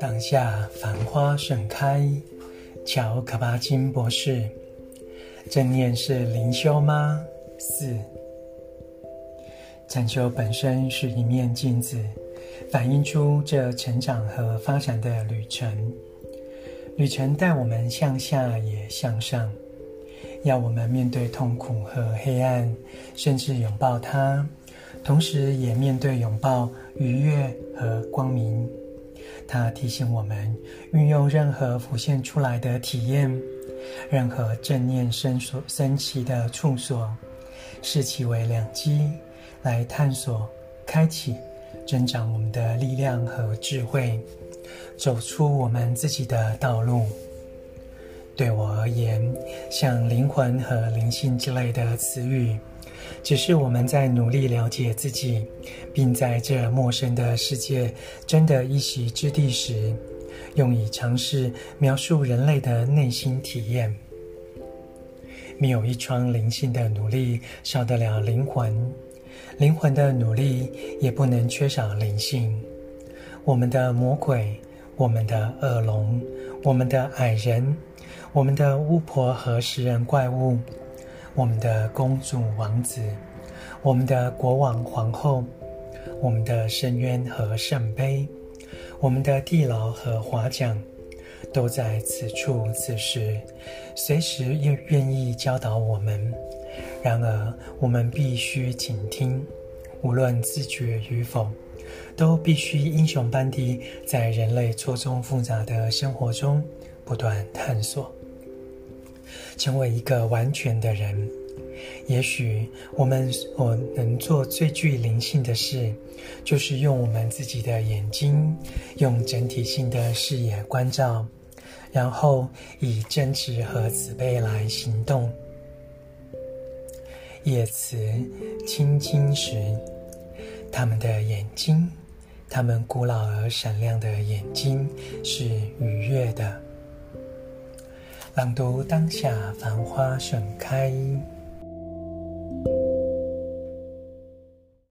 当下繁花盛开，乔可巴金博士。正念是灵修吗？四。禅修本身是一面镜子，反映出这成长和发展的旅程。旅程带我们向下也向上，要我们面对痛苦和黑暗，甚至拥抱它，同时也面对拥抱愉悦和光明。它提醒我们，运用任何浮现出来的体验，任何正念生所升起的处所，视其为良机，来探索、开启、增长我们的力量和智慧，走出我们自己的道路。对我而言，像灵魂和灵性之类的词语，只是我们在努力了解自己，并在这陌生的世界争得一席之地时，用以尝试描述人类的内心体验。没有一桩灵性的努力少得了灵魂，灵魂的努力也不能缺少灵性。我们的魔鬼，我们的恶龙，我们的矮人，我们的巫婆和食人怪物，我们的公主王子，我们的国王皇后，我们的深渊和圣杯，我们的地牢和华奖，都在此处此时，随时愿愿意教导我们。然而，我们必须倾听，无论自觉与否，都必须英雄般地在人类错综复杂的生活中不断探索。成为一个完全的人，也许我们所能做最具灵性的事，就是用我们自己的眼睛，用整体性的视野观照，然后以真挚和慈悲来行动。叶慈青青时，他们的眼睛，他们古老而闪亮的眼睛是愉悦的。朗读当下，繁花盛开。